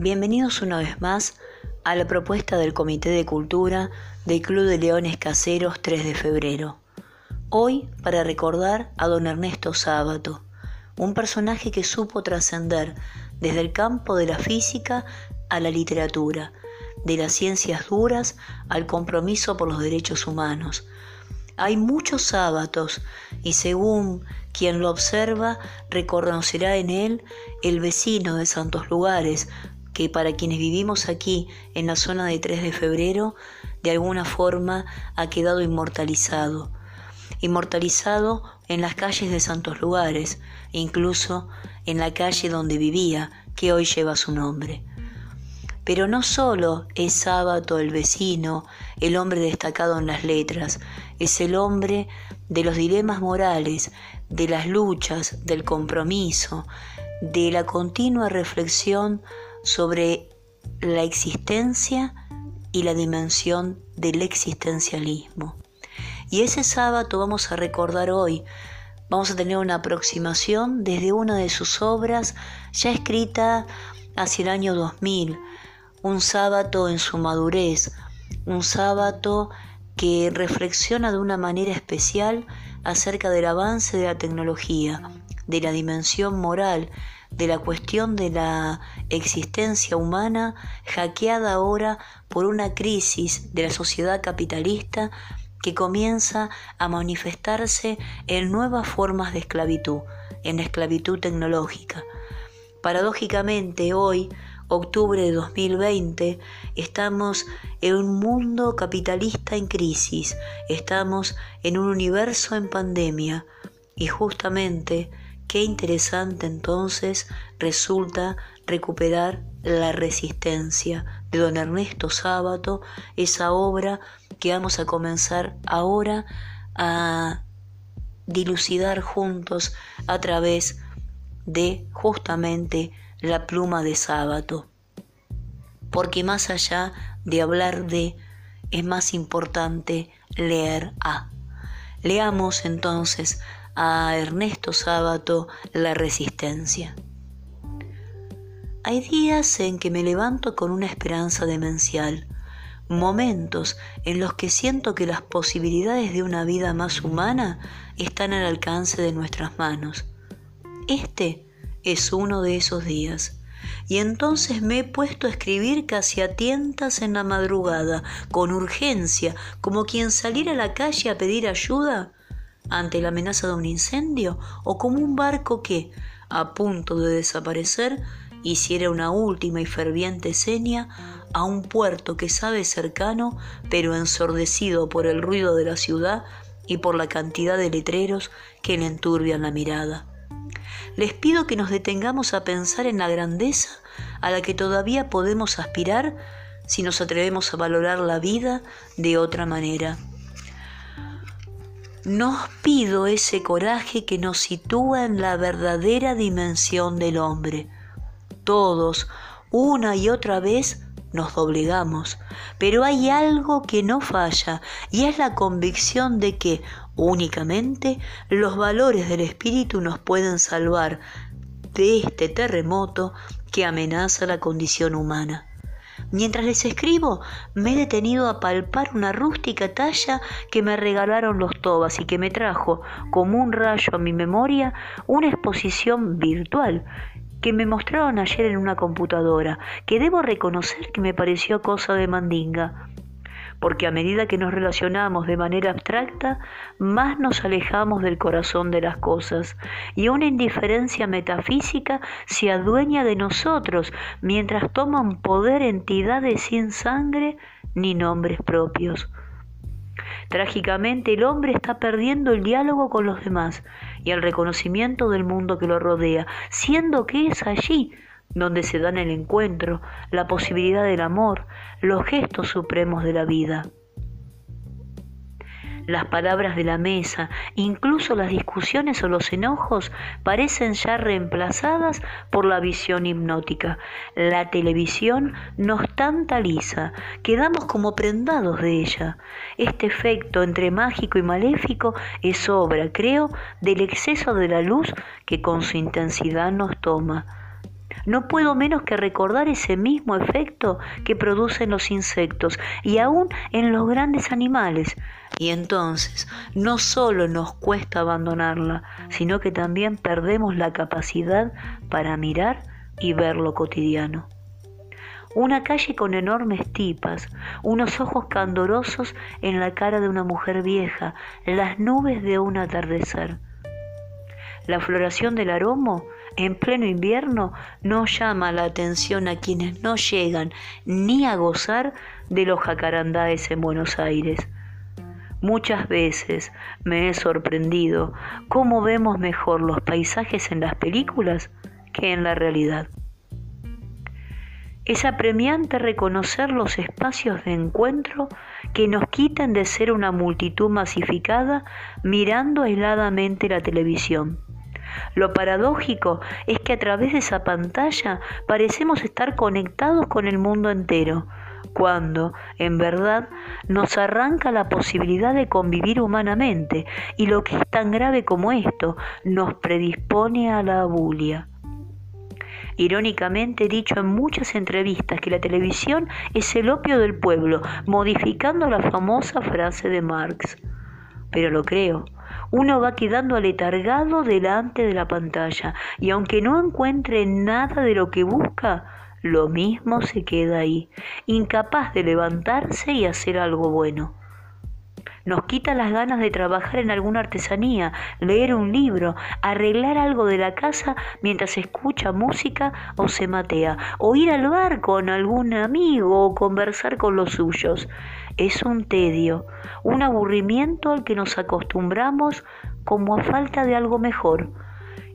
Bienvenidos una vez más a la propuesta del Comité de Cultura del Club de Leones Caseros 3 de febrero. Hoy para recordar a don Ernesto Sábato, un personaje que supo trascender desde el campo de la física a la literatura, de las ciencias duras al compromiso por los derechos humanos. Hay muchos sábatos y según quien lo observa reconocerá en él el vecino de santos lugares, que para quienes vivimos aquí en la zona de 3 de febrero, de alguna forma ha quedado inmortalizado. Inmortalizado en las calles de santos lugares, incluso en la calle donde vivía, que hoy lleva su nombre. Pero no solo es sábado el vecino, el hombre destacado en las letras, es el hombre de los dilemas morales, de las luchas, del compromiso, de la continua reflexión sobre la existencia y la dimensión del existencialismo. Y ese sábado vamos a recordar hoy, vamos a tener una aproximación desde una de sus obras ya escrita hacia el año 2000, un sábado en su madurez, un sábado que reflexiona de una manera especial acerca del avance de la tecnología, de la dimensión moral de la cuestión de la existencia humana hackeada ahora por una crisis de la sociedad capitalista que comienza a manifestarse en nuevas formas de esclavitud, en la esclavitud tecnológica. Paradójicamente hoy, octubre de 2020, estamos en un mundo capitalista en crisis, estamos en un universo en pandemia y justamente Qué interesante entonces resulta recuperar la resistencia de don Ernesto Sábato, esa obra que vamos a comenzar ahora a dilucidar juntos a través de justamente la pluma de Sábato. Porque más allá de hablar de, es más importante leer a. Leamos entonces a Ernesto Sábato La Resistencia. Hay días en que me levanto con una esperanza demencial, momentos en los que siento que las posibilidades de una vida más humana están al alcance de nuestras manos. Este es uno de esos días. Y entonces me he puesto a escribir casi a tientas en la madrugada, con urgencia, como quien saliera a la calle a pedir ayuda ante la amenaza de un incendio o como un barco que, a punto de desaparecer, hiciera una última y ferviente seña a un puerto que sabe cercano, pero ensordecido por el ruido de la ciudad y por la cantidad de letreros que le enturbian la mirada. Les pido que nos detengamos a pensar en la grandeza a la que todavía podemos aspirar si nos atrevemos a valorar la vida de otra manera. Nos pido ese coraje que nos sitúa en la verdadera dimensión del hombre. Todos, una y otra vez, nos doblegamos, pero hay algo que no falla y es la convicción de que únicamente los valores del espíritu nos pueden salvar de este terremoto que amenaza la condición humana. Mientras les escribo, me he detenido a palpar una rústica talla que me regalaron los tobas y que me trajo, como un rayo a mi memoria, una exposición virtual que me mostraron ayer en una computadora, que debo reconocer que me pareció cosa de mandinga porque a medida que nos relacionamos de manera abstracta, más nos alejamos del corazón de las cosas, y una indiferencia metafísica se adueña de nosotros mientras toman poder entidades sin sangre ni nombres propios. Trágicamente el hombre está perdiendo el diálogo con los demás y el reconocimiento del mundo que lo rodea, siendo que es allí donde se dan el encuentro, la posibilidad del amor, los gestos supremos de la vida. Las palabras de la mesa, incluso las discusiones o los enojos, parecen ya reemplazadas por la visión hipnótica. La televisión nos tantaliza, quedamos como prendados de ella. Este efecto entre mágico y maléfico es obra, creo, del exceso de la luz que con su intensidad nos toma No puedo menos que recordar ese mismo efecto que producen los insectos y aún en los grandes animales. Y entonces no solo nos cuesta abandonarla, sino que también perdemos la capacidad para mirar y ver lo cotidiano. Una calle con enormes tipas, unos ojos candorosos en la cara de una mujer vieja, las nubes de un atardecer. La floración del aromo en pleno invierno no llama la atención a quienes no llegan ni a gozar de los jacarandáes en Buenos Aires. Muchas veces me he sorprendido cómo vemos mejor los paisajes en las películas que en la realidad. Es apremiante reconocer los espacios de encuentro que nos quitan de ser una multitud masificada mirando aisladamente la televisión. Lo paradójico es que a través de esa pantalla parecemos estar conectados con el mundo entero, cuando, en verdad, nos arranca la posibilidad de convivir humanamente y lo que es tan grave como esto, nos predispone a la abulia. Irónicamente he dicho en muchas entrevistas que la televisión es el opio del pueblo, modificando la famosa frase de Marx. Pero lo creo, uno va quedando aletargado delante de la pantalla y aunque no encuentre nada de lo que busca, lo mismo se queda ahí, incapaz de levantarse y hacer algo bueno. Nos quita las ganas de trabajar en alguna artesanía, leer un libro, arreglar algo de la casa mientras escucha música o se matea, o ir al bar con algún amigo o conversar con los suyos. Es un tedio, un aburrimiento al que nos acostumbramos como a falta de algo mejor.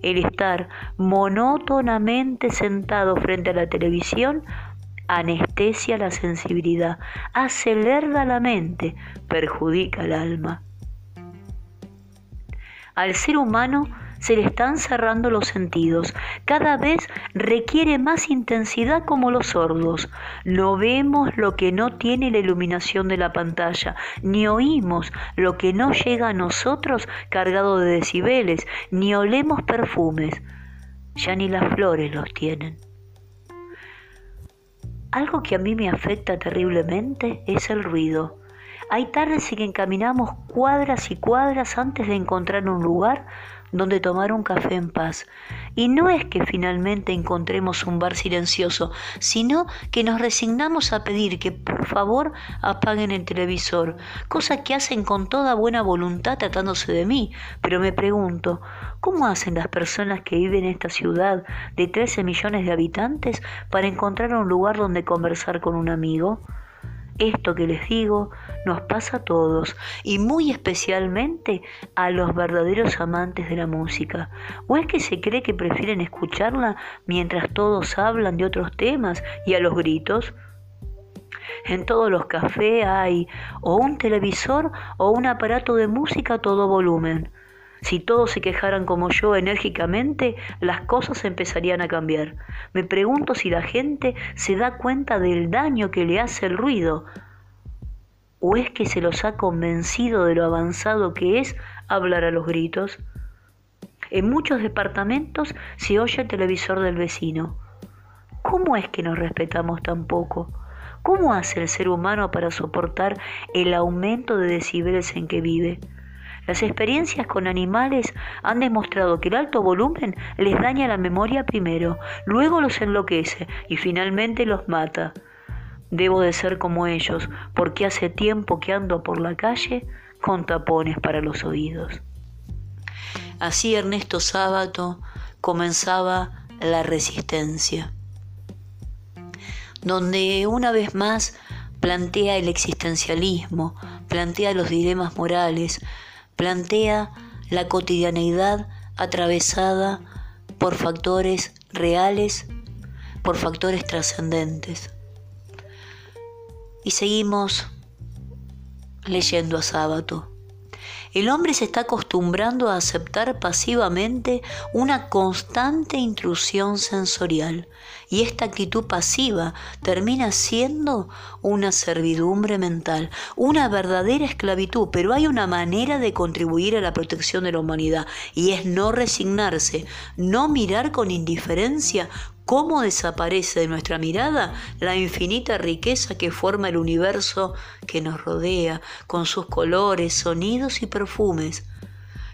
El estar monótonamente sentado frente a la televisión anestesia la sensibilidad, acelera la mente, perjudica el alma. Al ser humano se le están cerrando los sentidos. Cada vez requiere más intensidad como los sordos. No vemos lo que no tiene la iluminación de la pantalla, ni oímos lo que no llega a nosotros cargado de decibeles, ni olemos perfumes. Ya ni las flores los tienen. Algo que a mí me afecta terriblemente es el ruido. Hay tardes en que encaminamos cuadras y cuadras antes de encontrar un lugar donde tomar un café en paz. Y no es que finalmente encontremos un bar silencioso, sino que nos resignamos a pedir que por favor apaguen el televisor, cosa que hacen con toda buena voluntad tratándose de mí. Pero me pregunto, ¿cómo hacen las personas que viven en esta ciudad de 13 millones de habitantes para encontrar un lugar donde conversar con un amigo? Esto que les digo nos pasa a todos y muy especialmente a los verdaderos amantes de la música. ¿O es que se cree que prefieren escucharla mientras todos hablan de otros temas y a los gritos? En todos los cafés hay o un televisor o un aparato de música a todo volumen. Si todos se quejaran como yo enérgicamente, las cosas empezarían a cambiar. Me pregunto si la gente se da cuenta del daño que le hace el ruido. ¿O es que se los ha convencido de lo avanzado que es hablar a los gritos? En muchos departamentos se oye el televisor del vecino. ¿Cómo es que nos respetamos tan poco? ¿Cómo hace el ser humano para soportar el aumento de decibeles en que vive? Las experiencias con animales han demostrado que el alto volumen les daña la memoria primero, luego los enloquece y finalmente los mata. Debo de ser como ellos, porque hace tiempo que ando por la calle con tapones para los oídos. Así Ernesto Sábato comenzaba la resistencia, donde una vez más plantea el existencialismo, plantea los dilemas morales, plantea la cotidianeidad atravesada por factores reales, por factores trascendentes. Y seguimos leyendo a Sábato. El hombre se está acostumbrando a aceptar pasivamente una constante intrusión sensorial y esta actitud pasiva termina siendo una servidumbre mental, una verdadera esclavitud, pero hay una manera de contribuir a la protección de la humanidad y es no resignarse, no mirar con indiferencia cómo desaparece de nuestra mirada la infinita riqueza que forma el universo que nos rodea, con sus colores, sonidos y perfumes.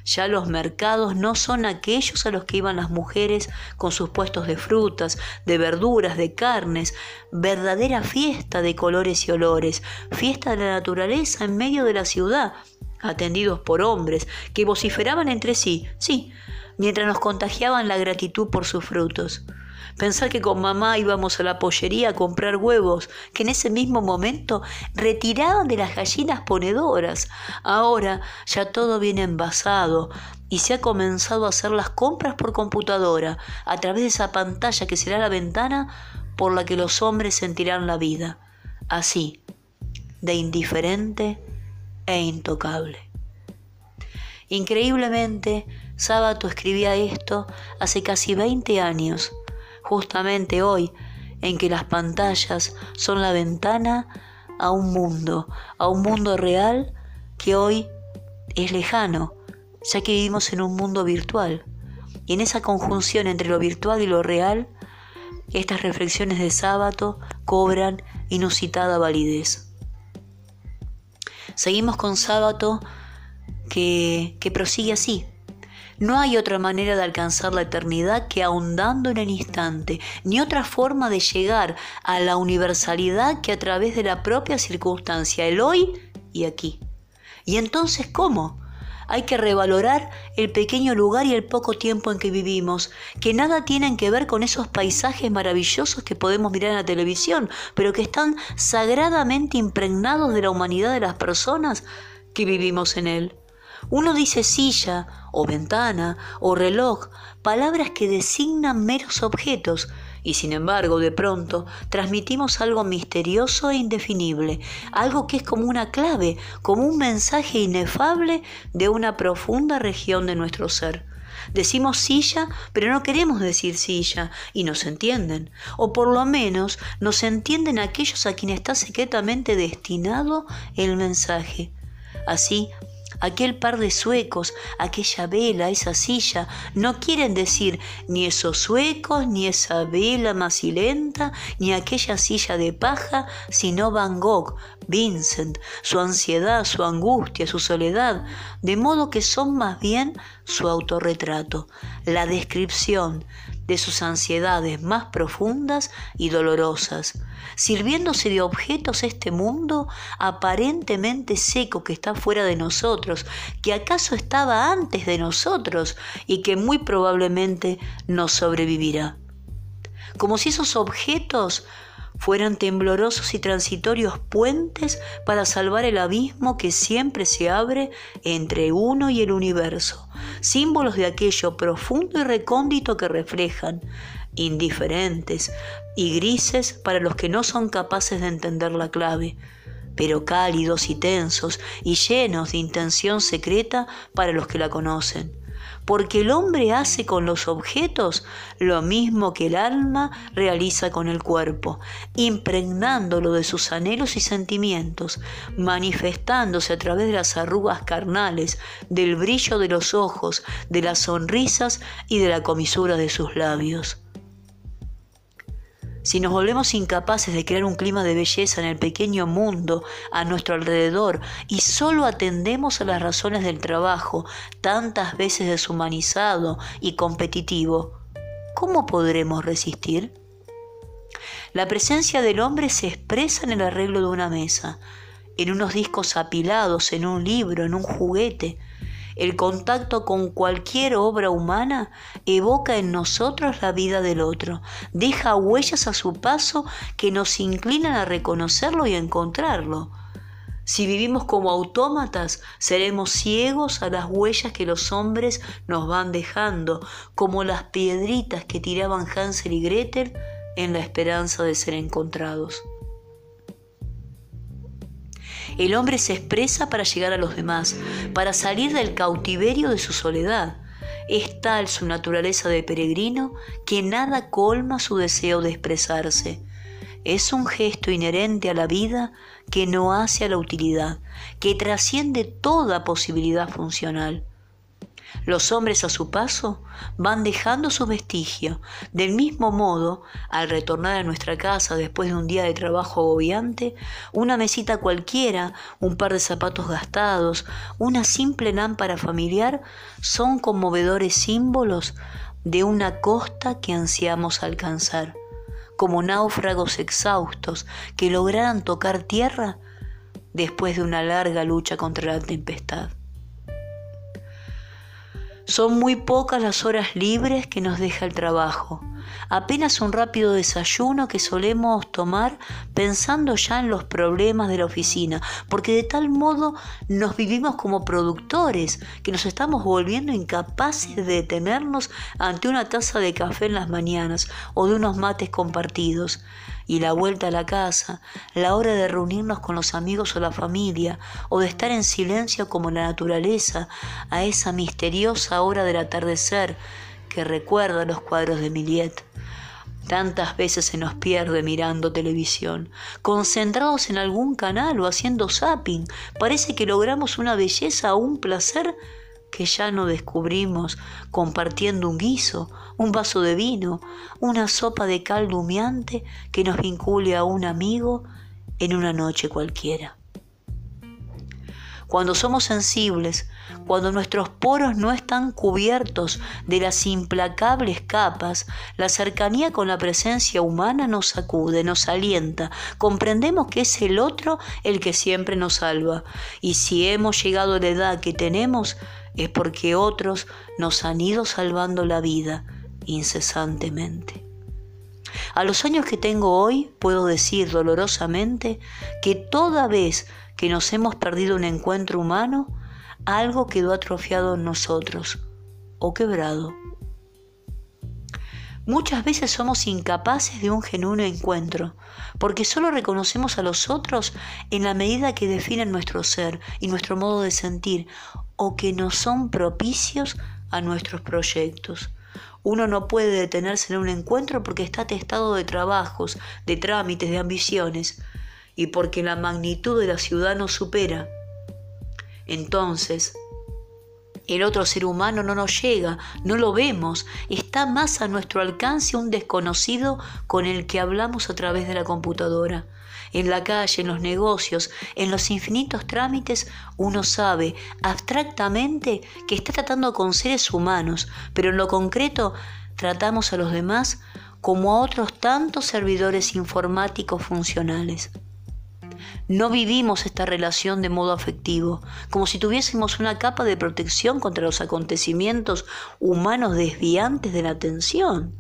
Ya los mercados no son aquellos a los que iban las mujeres con sus puestos de frutas, de verduras, de carnes, verdadera fiesta de colores y olores, fiesta de la naturaleza en medio de la ciudad, atendidos por hombres que vociferaban entre sí, sí, mientras nos contagiaban la gratitud por sus frutos. Pensar que con mamá íbamos a la pollería a comprar huevos, que en ese mismo momento retiraban de las gallinas ponedoras. Ahora ya todo viene envasado y se ha comenzado a hacer las compras por computadora, a través de esa pantalla que será la ventana por la que los hombres sentirán la vida. Así, de indiferente e intocable. Increíblemente, Sábato escribía esto hace casi 20 años justamente hoy en que las pantallas son la ventana a un mundo, a un mundo real que hoy es lejano, ya que vivimos en un mundo virtual. Y en esa conjunción entre lo virtual y lo real, estas reflexiones de sábado cobran inusitada validez. Seguimos con sábado que, que prosigue así, no hay otra manera de alcanzar la eternidad que ahondando en el instante, ni otra forma de llegar a la universalidad que a través de la propia circunstancia, el hoy y aquí. ¿Y entonces cómo? Hay que revalorar el pequeño lugar y el poco tiempo en que vivimos, que nada tienen que ver con esos paisajes maravillosos que podemos mirar en la televisión, pero que están sagradamente impregnados de la humanidad de las personas que vivimos en él. Uno dice silla o ventana o reloj, palabras que designan meros objetos, y sin embargo de pronto transmitimos algo misterioso e indefinible, algo que es como una clave, como un mensaje inefable de una profunda región de nuestro ser. Decimos silla, pero no queremos decir silla, y nos entienden, o por lo menos nos entienden aquellos a quienes está secretamente destinado el mensaje. Así, aquel par de suecos, aquella vela, esa silla, no quieren decir ni esos suecos, ni esa vela macilenta, ni aquella silla de paja, sino Van Gogh, Vincent, su ansiedad, su angustia, su soledad, de modo que son más bien su autorretrato, la descripción de sus ansiedades más profundas y dolorosas, sirviéndose de objetos este mundo aparentemente seco que está fuera de nosotros, que acaso estaba antes de nosotros y que muy probablemente nos sobrevivirá. Como si esos objetos fueran temblorosos y transitorios puentes para salvar el abismo que siempre se abre entre uno y el universo, símbolos de aquello profundo y recóndito que reflejan, indiferentes y grises para los que no son capaces de entender la clave, pero cálidos y tensos y llenos de intención secreta para los que la conocen porque el hombre hace con los objetos lo mismo que el alma realiza con el cuerpo, impregnándolo de sus anhelos y sentimientos, manifestándose a través de las arrugas carnales, del brillo de los ojos, de las sonrisas y de la comisura de sus labios. Si nos volvemos incapaces de crear un clima de belleza en el pequeño mundo a nuestro alrededor y solo atendemos a las razones del trabajo, tantas veces deshumanizado y competitivo, ¿cómo podremos resistir? La presencia del hombre se expresa en el arreglo de una mesa, en unos discos apilados, en un libro, en un juguete, el contacto con cualquier obra humana evoca en nosotros la vida del otro, deja huellas a su paso que nos inclinan a reconocerlo y a encontrarlo. Si vivimos como autómatas, seremos ciegos a las huellas que los hombres nos van dejando, como las piedritas que tiraban Hansel y Gretel en la esperanza de ser encontrados. El hombre se expresa para llegar a los demás, para salir del cautiverio de su soledad. Es tal su naturaleza de peregrino que nada colma su deseo de expresarse. Es un gesto inherente a la vida que no hace a la utilidad, que trasciende toda posibilidad funcional. Los hombres a su paso van dejando su vestigio. Del mismo modo, al retornar a nuestra casa después de un día de trabajo agobiante, una mesita cualquiera, un par de zapatos gastados, una simple lámpara familiar son conmovedores símbolos de una costa que ansiamos alcanzar, como náufragos exhaustos que lograran tocar tierra después de una larga lucha contra la tempestad. Son muy pocas las horas libres que nos deja el trabajo. Apenas un rápido desayuno que solemos tomar pensando ya en los problemas de la oficina, porque de tal modo nos vivimos como productores, que nos estamos volviendo incapaces de detenernos ante una taza de café en las mañanas o de unos mates compartidos y la vuelta a la casa, la hora de reunirnos con los amigos o la familia, o de estar en silencio como la naturaleza, a esa misteriosa hora del atardecer que recuerda los cuadros de Millet. Tantas veces se nos pierde mirando televisión, concentrados en algún canal o haciendo zapping. Parece que logramos una belleza o un placer que ya no descubrimos compartiendo un guiso, un vaso de vino, una sopa de caldo humeante que nos vincule a un amigo en una noche cualquiera. Cuando somos sensibles, cuando nuestros poros no están cubiertos de las implacables capas, la cercanía con la presencia humana nos sacude, nos alienta, comprendemos que es el otro el que siempre nos salva. Y si hemos llegado a la edad que tenemos, es porque otros nos han ido salvando la vida incesantemente. A los años que tengo hoy, puedo decir dolorosamente que toda vez que nos hemos perdido un encuentro humano, algo quedó atrofiado en nosotros o quebrado. Muchas veces somos incapaces de un genuino encuentro, porque solo reconocemos a los otros en la medida que definen nuestro ser y nuestro modo de sentir, o que no son propicios a nuestros proyectos. Uno no puede detenerse en un encuentro porque está atestado de trabajos, de trámites, de ambiciones, y porque la magnitud de la ciudad nos supera. Entonces, el otro ser humano no nos llega, no lo vemos, está más a nuestro alcance un desconocido con el que hablamos a través de la computadora en la calle, en los negocios, en los infinitos trámites, uno sabe abstractamente que está tratando con seres humanos, pero en lo concreto tratamos a los demás como a otros tantos servidores informáticos funcionales. No vivimos esta relación de modo afectivo, como si tuviésemos una capa de protección contra los acontecimientos humanos desviantes de la atención.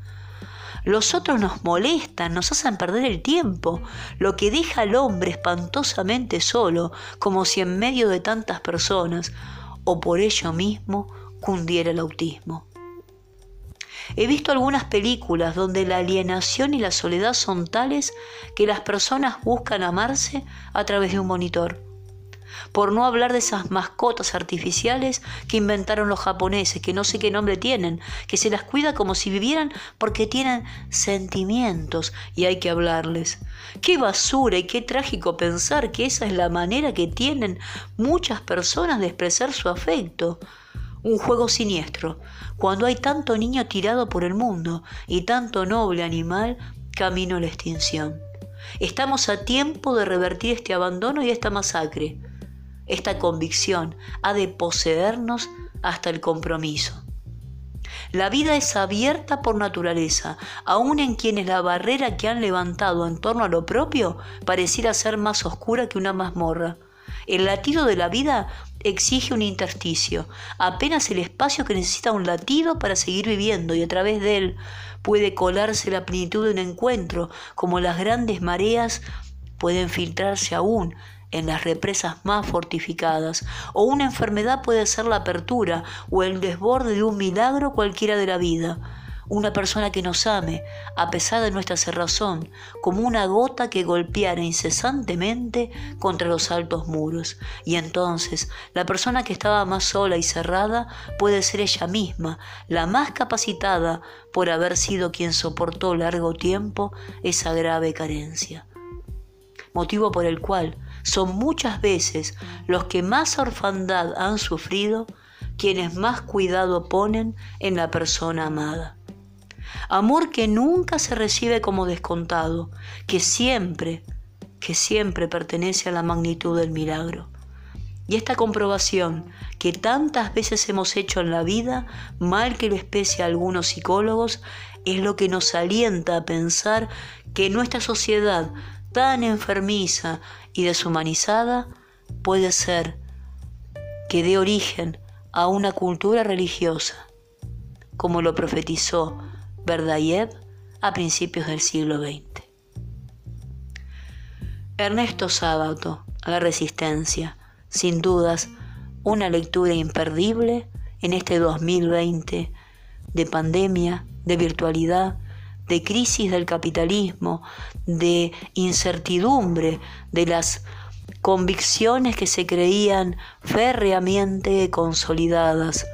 Los otros nos molestan, nos hacen perder el tiempo, lo que deja al hombre espantosamente solo, como si en medio de tantas personas, o por ello mismo, cundiera el autismo. He visto algunas películas donde la alienación y la soledad son tales que las personas buscan amarse a través de un monitor por no hablar de esas mascotas artificiales que inventaron los japoneses, que no sé qué nombre tienen, que se las cuida como si vivieran porque tienen sentimientos y hay que hablarles. Qué basura y qué trágico pensar que esa es la manera que tienen muchas personas de expresar su afecto. Un juego siniestro, cuando hay tanto niño tirado por el mundo y tanto noble animal camino a la extinción. Estamos a tiempo de revertir este abandono y esta masacre. Esta convicción ha de poseernos hasta el compromiso. La vida es abierta por naturaleza, aun en quienes la barrera que han levantado en torno a lo propio pareciera ser más oscura que una mazmorra. El latido de la vida exige un intersticio, apenas el espacio que necesita un latido para seguir viviendo y a través de él puede colarse la plenitud de un encuentro, como las grandes mareas pueden filtrarse aún en las represas más fortificadas, o una enfermedad puede ser la apertura o el desborde de un milagro cualquiera de la vida. Una persona que nos ame, a pesar de nuestra cerrazón, como una gota que golpeara incesantemente contra los altos muros. Y entonces la persona que estaba más sola y cerrada puede ser ella misma, la más capacitada por haber sido quien soportó largo tiempo esa grave carencia. Motivo por el cual son muchas veces los que más orfandad han sufrido quienes más cuidado ponen en la persona amada. Amor que nunca se recibe como descontado, que siempre, que siempre pertenece a la magnitud del milagro. Y esta comprobación que tantas veces hemos hecho en la vida, mal que lo especie a algunos psicólogos, es lo que nos alienta a pensar que nuestra sociedad tan enfermiza y deshumanizada puede ser que dé origen a una cultura religiosa, como lo profetizó Verdayev a principios del siglo XX. Ernesto Sábato, La Resistencia, sin dudas, una lectura imperdible en este 2020 de pandemia, de virtualidad, de crisis del capitalismo, de incertidumbre, de las convicciones que se creían férreamente consolidadas.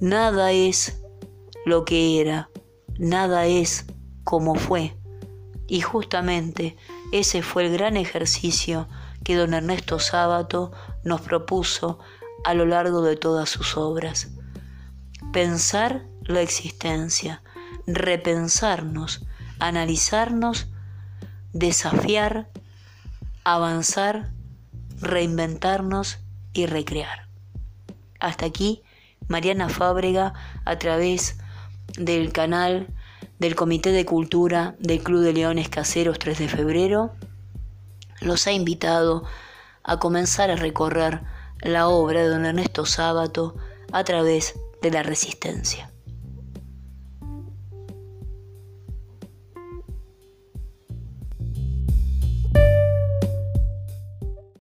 Nada es lo que era, nada es como fue. Y justamente ese fue el gran ejercicio que don Ernesto Sábato nos propuso a lo largo de todas sus obras. Pensar la existencia, repensarnos, analizarnos, desafiar, avanzar, reinventarnos y recrear. Hasta aquí, Mariana Fábrega, a través del canal del Comité de Cultura del Club de Leones Caseros 3 de febrero, los ha invitado a comenzar a recorrer la obra de don Ernesto Sábato a través de la resistencia.